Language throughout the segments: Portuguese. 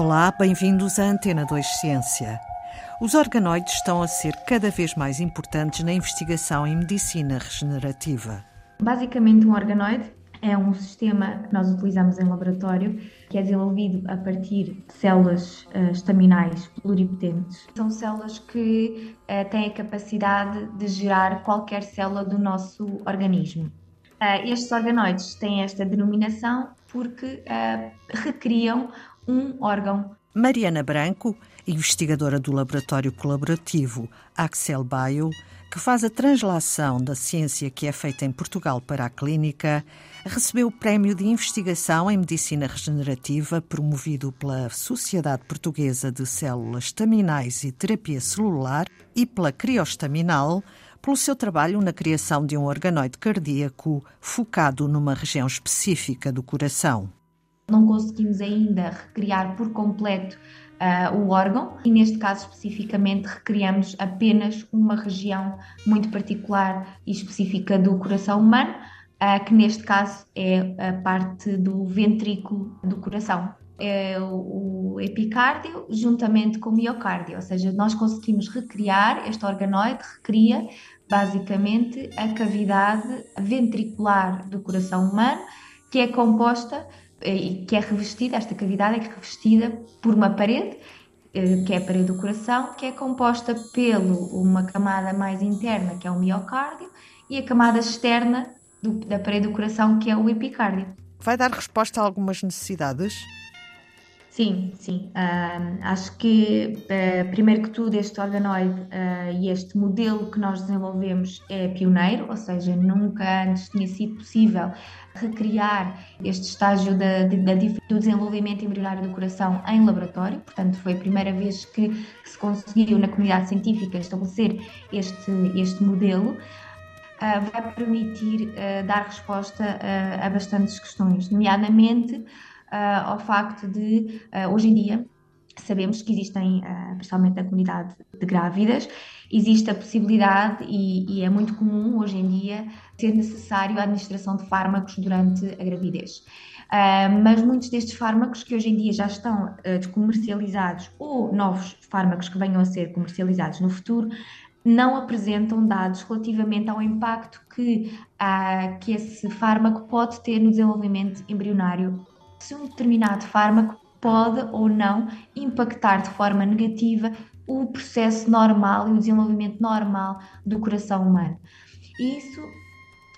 Olá, bem-vindos à Antena 2 Ciência. Os organoides estão a ser cada vez mais importantes na investigação em medicina regenerativa. Basicamente, um organoide é um sistema que nós utilizamos em laboratório que é desenvolvido a partir de células uh, estaminais pluripotentes. São células que uh, têm a capacidade de gerar qualquer célula do nosso organismo. Uh, estes organoides têm esta denominação porque recriam um órgão. Mariana Branco, investigadora do laboratório colaborativo Axel Bio, que faz a translação da ciência que é feita em Portugal para a clínica, recebeu o Prémio de Investigação em Medicina Regenerativa promovido pela Sociedade Portuguesa de Células Staminais e Terapia Celular e pela Criostaminal pelo seu trabalho na criação de um organoide cardíaco focado numa região específica do coração. Não conseguimos ainda recriar por completo uh, o órgão e, neste caso especificamente, recriamos apenas uma região muito particular e específica do coração humano, uh, que neste caso é a parte do ventrículo do coração. É o, epicárdio juntamente com o miocárdio, ou seja, nós conseguimos recriar, este organoide recria basicamente a cavidade ventricular do coração humano, que é composta e que é revestida, esta cavidade é revestida por uma parede, eh, que é a parede do coração, que é composta pelo uma camada mais interna, que é o miocárdio, e a camada externa do, da parede do coração, que é o epicárdio. Vai dar resposta a algumas necessidades? Sim, sim. Uh, acho que, uh, primeiro que tudo, este organoide uh, e este modelo que nós desenvolvemos é pioneiro, ou seja, nunca antes tinha sido possível recriar este estágio da, do desenvolvimento embrionário do coração em laboratório. Portanto, foi a primeira vez que, se conseguiu na comunidade científica estabelecer este, este modelo. vai permitir dar resposta a bastantes questões, nomeadamente uh, ao facto de, uh, hoje em dia, sabemos que existem, uh, principalmente na comunidade de grávidas, existe a possibilidade, e, e, é muito comum hoje em dia, ser necessário a administração de fármacos durante a gravidez. Uh, mas muitos destes fármacos que hoje em dia já estão uh, comercializados ou novos fármacos que venham a ser comercializados no futuro não apresentam dados relativamente ao impacto que, uh, que esse fármaco pode ter no desenvolvimento embrionário se um determinado fármaco pode ou não impactar de forma negativa o processo normal e o desenvolvimento normal do coração humano. Isso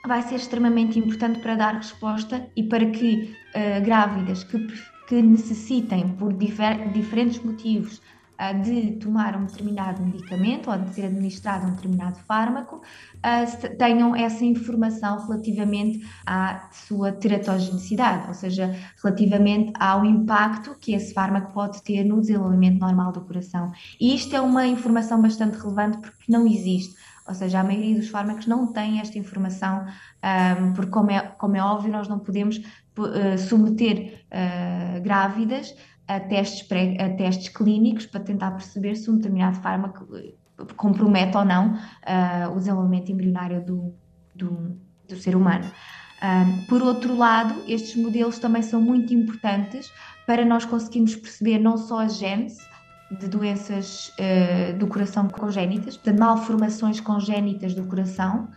vai ser extremamente importante para dar resposta e para que uh, grávidas que, que necessitem, por difer diferentes motivos, de tomar um determinado medicamento ou de ser administrado um determinado fármaco, tenham essa informação relativamente à sua teratogenicidade, ou seja, relativamente ao impacto que esse fármaco pode ter no desenvolvimento normal do coração. E isto é uma informação bastante relevante porque não existe. Ou seja, a maioria dos fármacos não tem esta informação, um, porque, como é, como é óbvio, nós não podemos uh, submeter uh, grávidas a testes, pré, a testes clínicos para tentar perceber se um determinado fármaco eh, compromete ou não uh, o desenvolvimento embrionário do, do, do ser humano. Por outro lado, estes modelos também são muito importantes para nós conseguirmos perceber não só a gênese de doenças uh, do coração congénitas, de malformações congénitas do coração,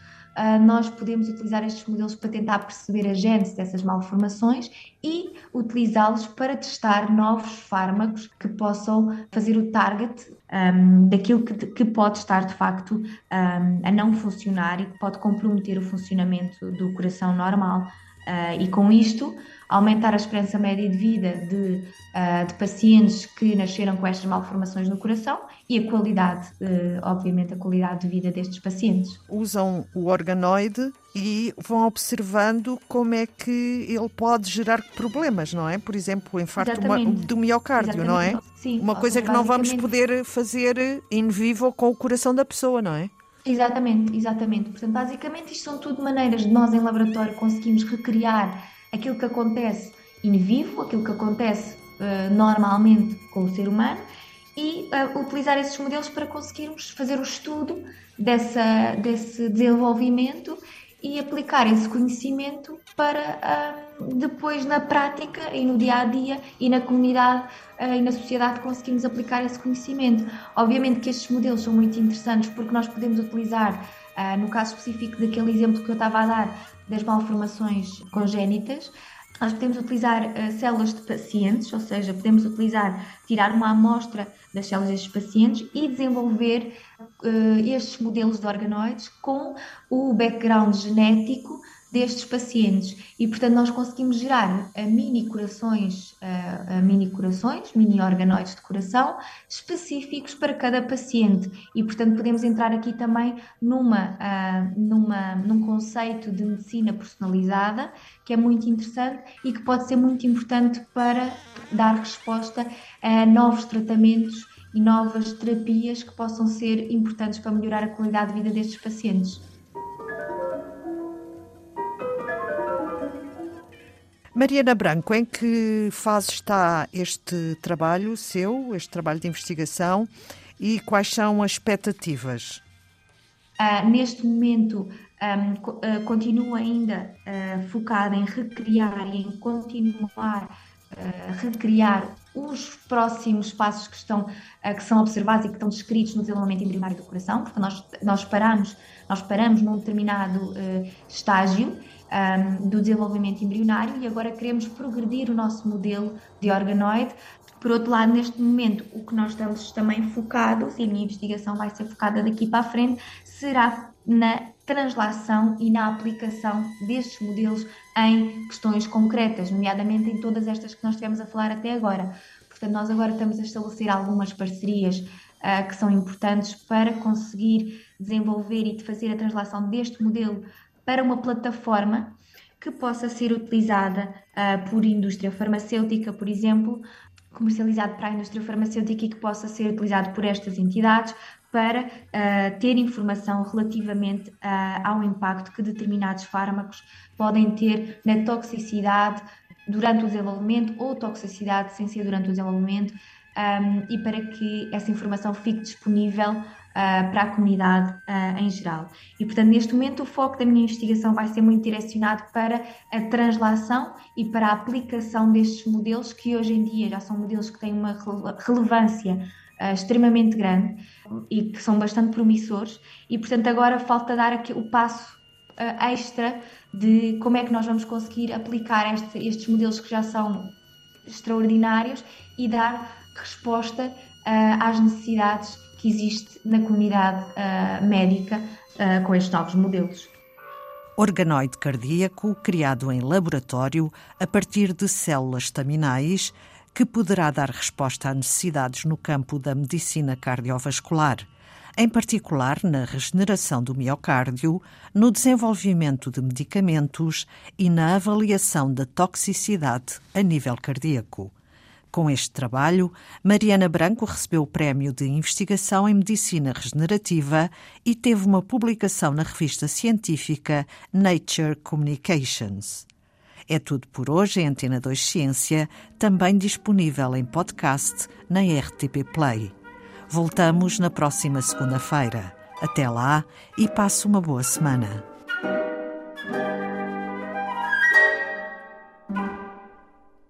nós podemos utilizar estes modelos para tentar perceber a gênese dessas malformações e utilizá-los para testar novos fármacos que possam fazer o target um, daquilo que, que, pode estar de facto um, a não funcionar e que pode comprometer o funcionamento do coração normal. Uh, e com isto, aumentar a esperança média de vida de, uh, de, pacientes que nasceram com estas malformações no coração e a qualidade, uh, obviamente, a qualidade de vida destes pacientes. Usam o organoide e vão observando como é que ele pode gerar problemas, não é? Por exemplo, o infarto do miocárdio, Exatamente. não é? Sim. Uma coisa que não vamos poder fazer in vivo com o coração da pessoa, não é? Exatamente, exatamente. Portanto, basicamente isto são tudo maneiras de nós em laboratório conseguirmos recriar aquilo que acontece in vivo, aquilo que acontece uh, normalmente com o ser humano e uh, utilizar esses modelos para conseguirmos fazer o estudo dessa, desse desenvolvimento e aplicar esse conhecimento para uh, depois na prática e no dia a dia e na comunidade uh, e na sociedade conseguimos aplicar esse conhecimento. Obviamente que estes modelos são muito interessantes porque nós podemos utilizar, uh, no caso específico daquele exemplo que eu estava a dar das malformações congénitas, nós podemos utilizar uh, células de pacientes, ou seja, podemos utilizar, tirar uma amostra das células destes pacientes e desenvolver uh, estes modelos de organoides com o background genético destes pacientes e portanto nós conseguimos gerar uh, mini corações, uh, mini corações, mini organoides de coração específicos para cada paciente e portanto podemos entrar aqui também numa, numa num conceito de medicina personalizada que é muito interessante e que pode ser muito importante para dar resposta a novos tratamentos e novas terapias que possam ser importantes para melhorar a qualidade de vida destes pacientes. Mariana Branco, em que fase está este trabalho seu, este trabalho de investigação, e quais são as expectativas? Uh, neste momento, um, uh, ah, continuo ainda uh, focada em recriar e em continuar a recriar os próximos passos que, estão, que são observados e que estão descritos no desenvolvimento embrionário do coração, porque nós, nós, paramos, nós paramos num determinado estágio um, do desenvolvimento embrionário e agora queremos progredir o nosso modelo de organoide. Por outro lado, neste momento, o que nós estamos também focados, e a minha investigação vai ser focada daqui para a frente, será na translação e na aplicação destes modelos em questões concretas, nomeadamente em todas estas que nós estivemos a falar até agora. Portanto, nós agora estamos a estabelecer algumas parcerias uh, que são importantes para conseguir desenvolver e de fazer a translação deste modelo para uma plataforma que possa ser utilizada uh, por indústria farmacêutica, por exemplo, comercializado para a indústria farmacêutica e que possa ser utilizado por estas entidades para uh, ter informação relativamente uh, ao impacto que determinados fármacos podem ter na toxicidade durante o desenvolvimento ou toxicidade sem ser durante o desenvolvimento um, e para que essa informação fique disponível uh, para a comunidade uh, em geral. E, portanto, neste momento, o foco da minha investigação vai ser muito direcionado para a translação e para a aplicação destes modelos, que hoje em dia já são modelos que têm uma relevância uh, extremamente grande e que são bastante promissores, e, portanto, agora falta dar aqui o passo extra de como é que nós vamos conseguir aplicar este, estes modelos que já são extraordinários e dar resposta uh, às necessidades que existe na comunidade uh, médica uh, com estes novos modelos. Organoide cardíaco criado em laboratório a partir de células staminais que poderá dar resposta a necessidades no campo da medicina cardiovascular, em particular na regeneração do miocárdio, no desenvolvimento de medicamentos e na avaliação da toxicidade a nível cardíaco. Com este trabalho, Mariana Branco recebeu o Prémio de Investigação em Medicina Regenerativa e teve uma publicação na revista científica Nature Communications. É tudo por hoje em Antena 2 Ciência, também disponível em podcast na RTP Play. Voltamos na próxima segunda-feira. Até lá e passe uma boa semana.